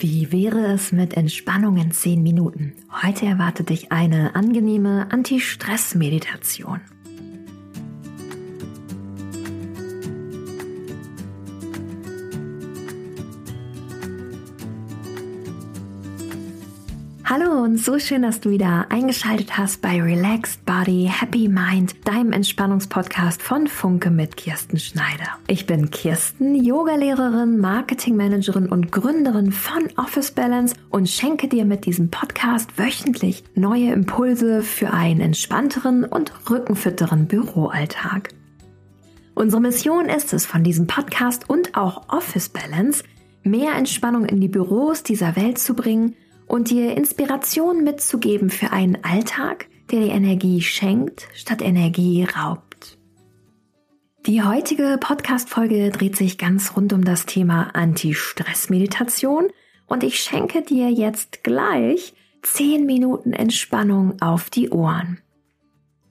Wie wäre es mit Entspannung in 10 Minuten? Heute erwartet dich eine angenehme Anti-Stress-Meditation. Hallo und so schön, dass du wieder eingeschaltet hast bei Relaxed Body, Happy Mind, deinem Entspannungspodcast von Funke mit Kirsten Schneider. Ich bin Kirsten, Yogalehrerin, Marketingmanagerin und Gründerin von Office Balance und schenke dir mit diesem Podcast wöchentlich neue Impulse für einen entspannteren und rückenfitteren Büroalltag. Unsere Mission ist es, von diesem Podcast und auch Office Balance mehr Entspannung in die Büros dieser Welt zu bringen – und dir Inspiration mitzugeben für einen Alltag, der dir Energie schenkt, statt Energie raubt. Die heutige Podcast-Folge dreht sich ganz rund um das Thema Anti-Stress-Meditation und ich schenke dir jetzt gleich 10 Minuten Entspannung auf die Ohren.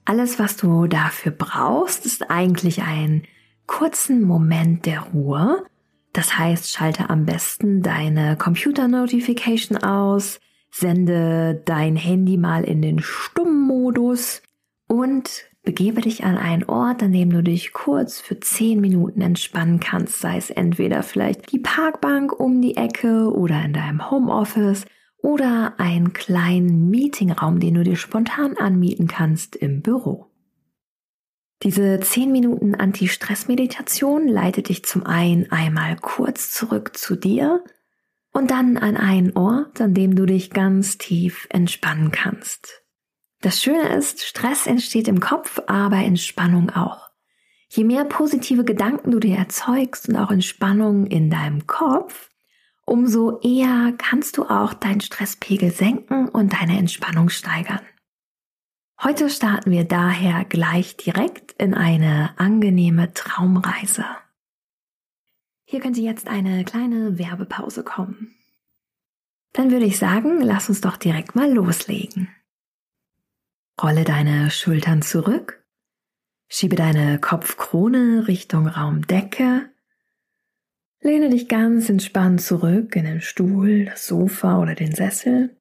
Alles, was du dafür brauchst, ist eigentlich einen kurzen Moment der Ruhe das heißt, schalte am besten deine Computer-Notification aus, sende dein Handy mal in den Stummmodus und begebe dich an einen Ort, an dem du dich kurz für zehn Minuten entspannen kannst, sei es entweder vielleicht die Parkbank um die Ecke oder in deinem Homeoffice oder einen kleinen Meetingraum, den du dir spontan anmieten kannst im Büro. Diese 10 Minuten Anti-Stress-Meditation leitet dich zum einen einmal kurz zurück zu dir und dann an einen Ort, an dem du dich ganz tief entspannen kannst. Das Schöne ist, Stress entsteht im Kopf, aber Entspannung auch. Je mehr positive Gedanken du dir erzeugst und auch Entspannung in deinem Kopf, umso eher kannst du auch deinen Stresspegel senken und deine Entspannung steigern. Heute starten wir daher gleich direkt in eine angenehme Traumreise. Hier könnte jetzt eine kleine Werbepause kommen. Dann würde ich sagen, lass uns doch direkt mal loslegen. Rolle deine Schultern zurück, schiebe deine Kopfkrone Richtung Raumdecke, lehne dich ganz entspannt zurück in den Stuhl, das Sofa oder den Sessel,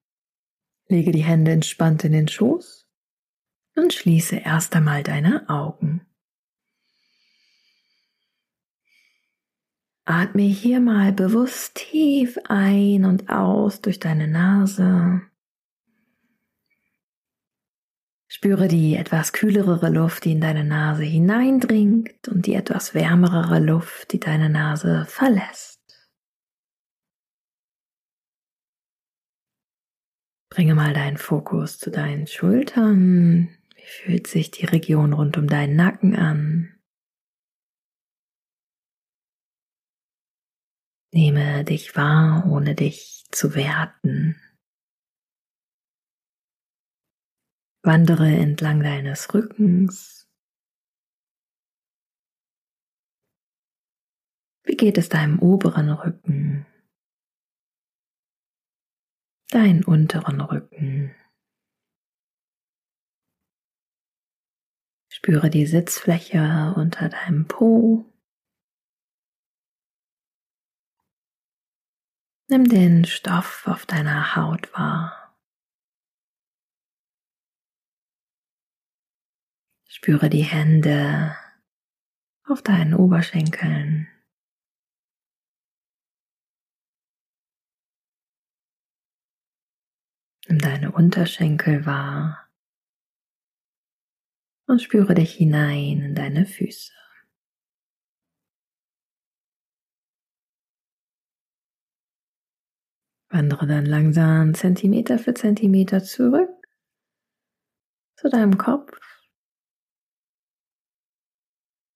lege die Hände entspannt in den Schoß und schließe erst einmal deine Augen. Atme hier mal bewusst tief ein und aus durch deine Nase. Spüre die etwas kühlere Luft, die in deine Nase hineindringt und die etwas wärmere Luft, die deine Nase verlässt. Bringe mal deinen Fokus zu deinen Schultern, wie fühlt sich die Region rund um deinen Nacken an? Nehme dich wahr, ohne dich zu werten. Wandere entlang deines Rückens. Wie geht es deinem oberen Rücken? Deinen unteren Rücken? Spüre die Sitzfläche unter deinem Po. Nimm den Stoff auf deiner Haut wahr. Spüre die Hände auf deinen Oberschenkeln. Nimm deine Unterschenkel wahr und spüre dich hinein in deine Füße. Wandere dann langsam Zentimeter für Zentimeter zurück zu deinem Kopf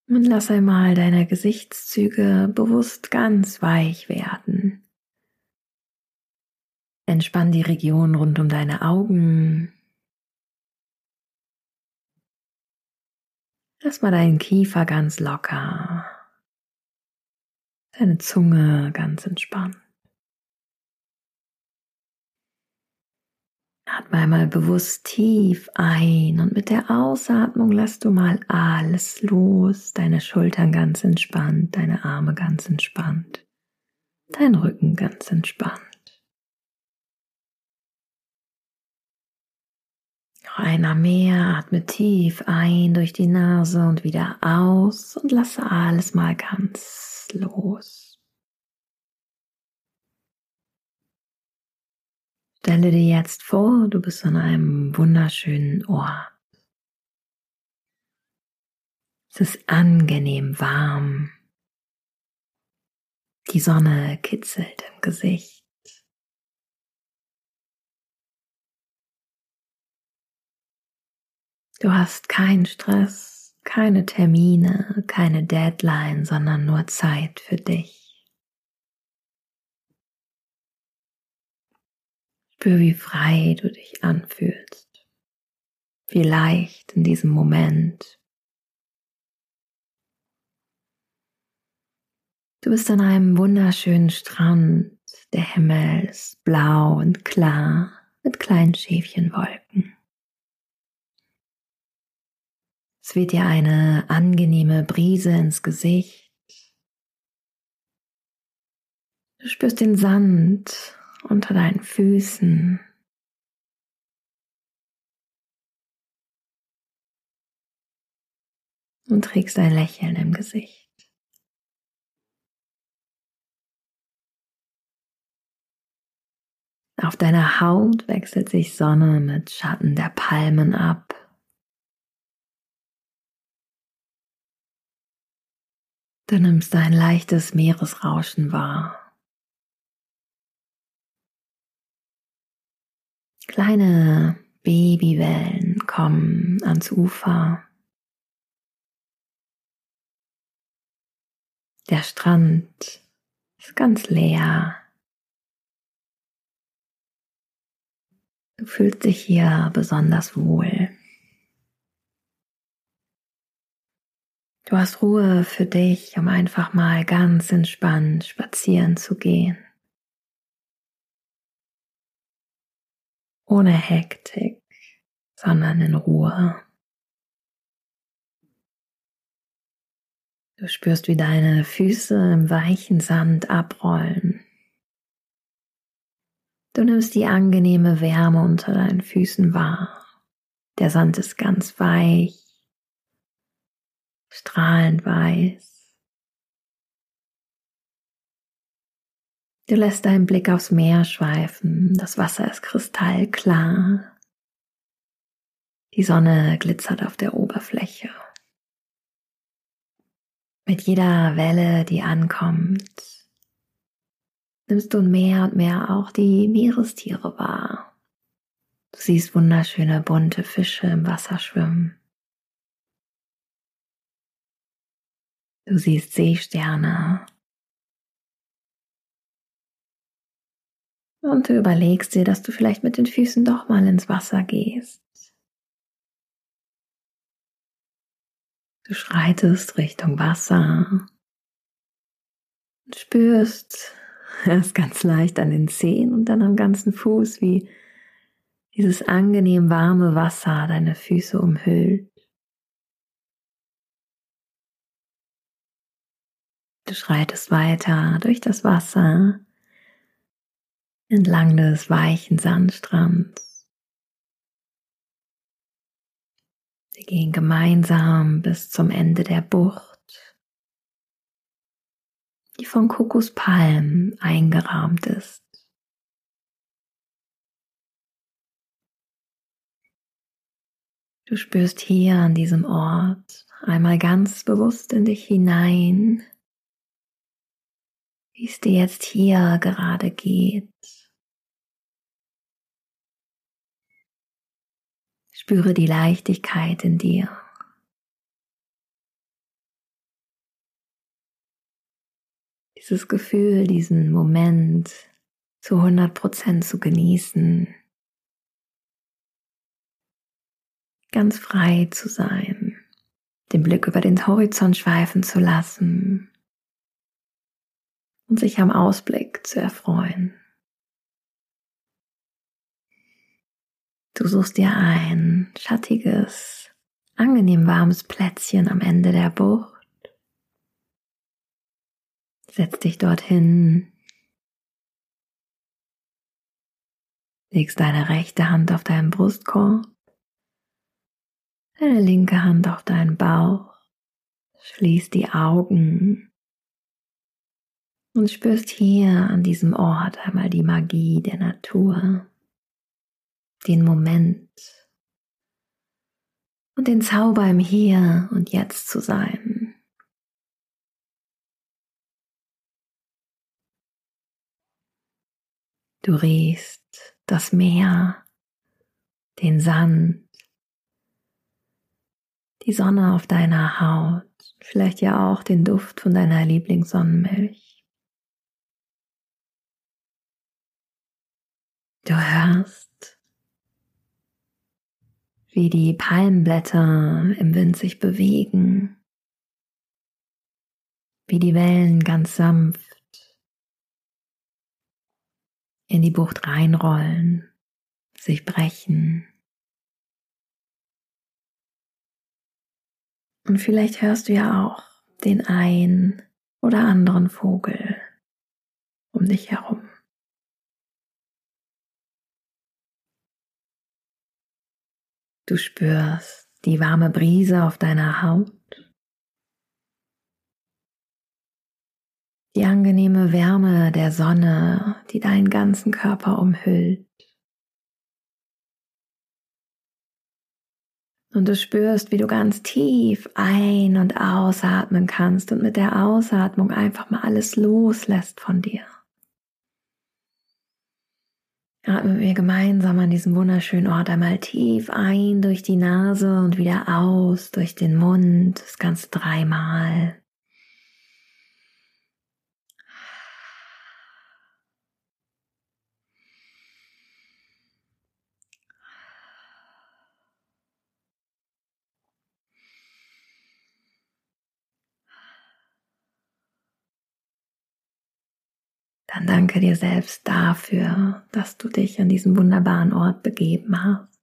und lass einmal deine Gesichtszüge bewusst ganz weich werden. Entspann die Region rund um deine Augen, Lass mal deinen Kiefer ganz locker, deine Zunge ganz entspannt. Atme einmal bewusst tief ein und mit der Ausatmung lass du mal alles los, deine Schultern ganz entspannt, deine Arme ganz entspannt, dein Rücken ganz entspannt. Einer mehr, atme tief ein durch die Nase und wieder aus und lasse alles mal ganz los. Stelle dir jetzt vor, du bist an einem wunderschönen Ort. Es ist angenehm warm. Die Sonne kitzelt im Gesicht. Du hast keinen Stress, keine Termine, keine Deadline, sondern nur Zeit für dich. Spür, wie frei du dich anfühlst, wie leicht in diesem Moment. Du bist an einem wunderschönen Strand, der Himmel ist blau und klar mit kleinen Schäfchenwolken. Es weht dir eine angenehme Brise ins Gesicht. Du spürst den Sand unter deinen Füßen. Und trägst ein Lächeln im Gesicht. Auf deiner Haut wechselt sich Sonne mit Schatten der Palmen ab. Du nimmst ein leichtes Meeresrauschen wahr. Kleine Babywellen kommen ans Ufer. Der Strand ist ganz leer. Du fühlst dich hier besonders wohl. Du hast Ruhe für dich, um einfach mal ganz entspannt spazieren zu gehen. Ohne Hektik, sondern in Ruhe. Du spürst, wie deine Füße im weichen Sand abrollen. Du nimmst die angenehme Wärme unter deinen Füßen wahr. Der Sand ist ganz weich strahlend weiß. Du lässt deinen Blick aufs Meer schweifen. Das Wasser ist kristallklar. Die Sonne glitzert auf der Oberfläche. Mit jeder Welle, die ankommt, nimmst du mehr und mehr auch die Meerestiere wahr. Du siehst wunderschöne bunte Fische im Wasser schwimmen. Du siehst Seesterne. Und du überlegst dir, dass du vielleicht mit den Füßen doch mal ins Wasser gehst. Du schreitest Richtung Wasser und spürst erst ganz leicht an den Zehen und dann am ganzen Fuß, wie dieses angenehm warme Wasser deine Füße umhüllt. Du schreitest weiter durch das Wasser entlang des weichen Sandstrands. Wir gehen gemeinsam bis zum Ende der Bucht, die von Kokospalmen eingerahmt ist. Du spürst hier an diesem Ort einmal ganz bewusst in dich hinein, wie es dir jetzt hier gerade geht. Spüre die Leichtigkeit in dir. Dieses Gefühl, diesen Moment zu 100 Prozent zu genießen. Ganz frei zu sein, den Blick über den Horizont schweifen zu lassen und sich am Ausblick zu erfreuen. Du suchst dir ein schattiges, angenehm warmes Plätzchen am Ende der Bucht. Setz dich dorthin. Legst deine rechte Hand auf deinen Brustkorb, Deine linke Hand auf deinen Bauch. Schließ die Augen und spürst hier an diesem Ort einmal die Magie der Natur, den Moment und den Zauber im Hier und Jetzt zu sein. Du riechst das Meer, den Sand, die Sonne auf deiner Haut, vielleicht ja auch den Duft von deiner Lieblingssonnenmilch. Du hörst, wie die Palmblätter im Wind sich bewegen, wie die Wellen ganz sanft in die Bucht reinrollen, sich brechen. Und vielleicht hörst du ja auch den ein oder anderen Vogel um dich herum. Du spürst die warme Brise auf deiner Haut, die angenehme Wärme der Sonne, die deinen ganzen Körper umhüllt. Und du spürst, wie du ganz tief ein- und ausatmen kannst und mit der Ausatmung einfach mal alles loslässt von dir. Atmen wir gemeinsam an diesem wunderschönen Ort einmal tief ein durch die Nase und wieder aus durch den Mund. Das Ganze dreimal. Dann danke dir selbst dafür, dass du dich an diesem wunderbaren Ort begeben hast.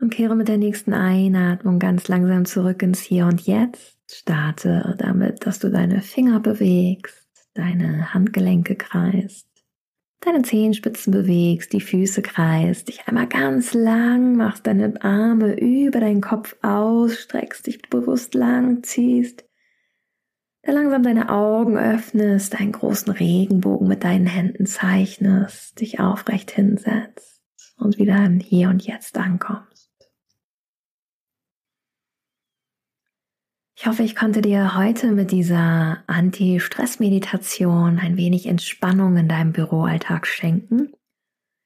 Und kehre mit der nächsten Einatmung ganz langsam zurück ins Hier und Jetzt. Starte damit, dass du deine Finger bewegst, deine Handgelenke kreist, deine Zehenspitzen bewegst, die Füße kreist, dich einmal ganz lang machst, deine Arme über deinen Kopf ausstreckst, dich bewusst lang ziehst langsam deine Augen öffnest, einen großen Regenbogen mit deinen Händen zeichnest, dich aufrecht hinsetzt und wieder im Hier und Jetzt ankommst. Ich hoffe, ich konnte dir heute mit dieser Anti-Stress-Meditation ein wenig Entspannung in deinem Büroalltag schenken.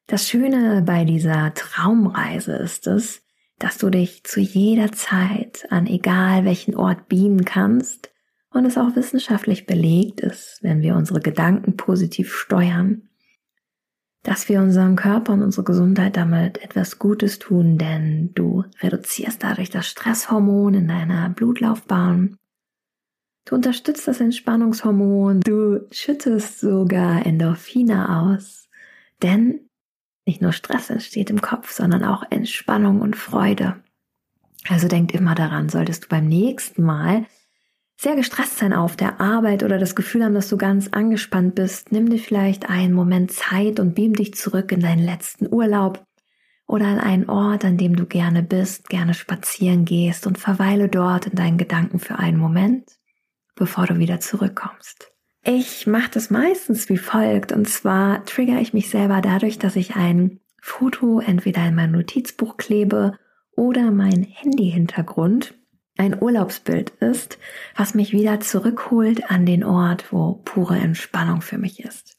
Das Schöne bei dieser Traumreise ist es, dass du dich zu jeder Zeit an egal welchen Ort beamen kannst und es auch wissenschaftlich belegt ist, wenn wir unsere Gedanken positiv steuern, dass wir unserem Körper und unserer Gesundheit damit etwas Gutes tun, denn du reduzierst dadurch das Stresshormon in deiner Blutlaufbahn. Du unterstützt das Entspannungshormon, du schüttest sogar Endorphine aus, denn nicht nur Stress entsteht im Kopf, sondern auch Entspannung und Freude. Also denkt immer daran, solltest du beim nächsten Mal sehr gestresst sein auf der Arbeit oder das Gefühl haben, dass du ganz angespannt bist, nimm dir vielleicht einen Moment Zeit und beam dich zurück in deinen letzten Urlaub oder an einen Ort, an dem du gerne bist, gerne spazieren gehst und verweile dort in deinen Gedanken für einen Moment, bevor du wieder zurückkommst. Ich mache das meistens wie folgt und zwar trigger ich mich selber dadurch, dass ich ein Foto entweder in mein Notizbuch klebe oder mein Handy-Hintergrund ein Urlaubsbild ist, was mich wieder zurückholt an den Ort, wo pure Entspannung für mich ist.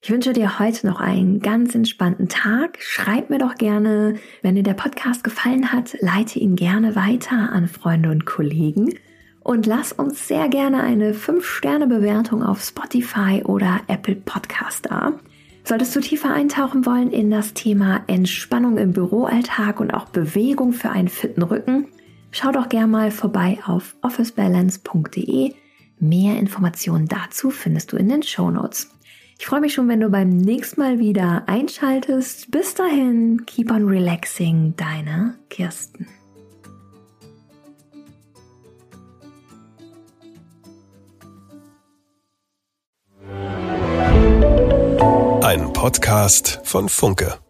Ich wünsche dir heute noch einen ganz entspannten Tag. Schreib mir doch gerne, wenn dir der Podcast gefallen hat, leite ihn gerne weiter an Freunde und Kollegen und lass uns sehr gerne eine 5-Sterne-Bewertung auf Spotify oder Apple Podcast da. Solltest du tiefer eintauchen wollen in das Thema Entspannung im Büroalltag und auch Bewegung für einen fitten Rücken, Schau doch gerne mal vorbei auf officebalance.de. Mehr Informationen dazu findest du in den Show Notes. Ich freue mich schon, wenn du beim nächsten Mal wieder einschaltest. Bis dahin, keep on relaxing, deine Kirsten. Ein Podcast von Funke.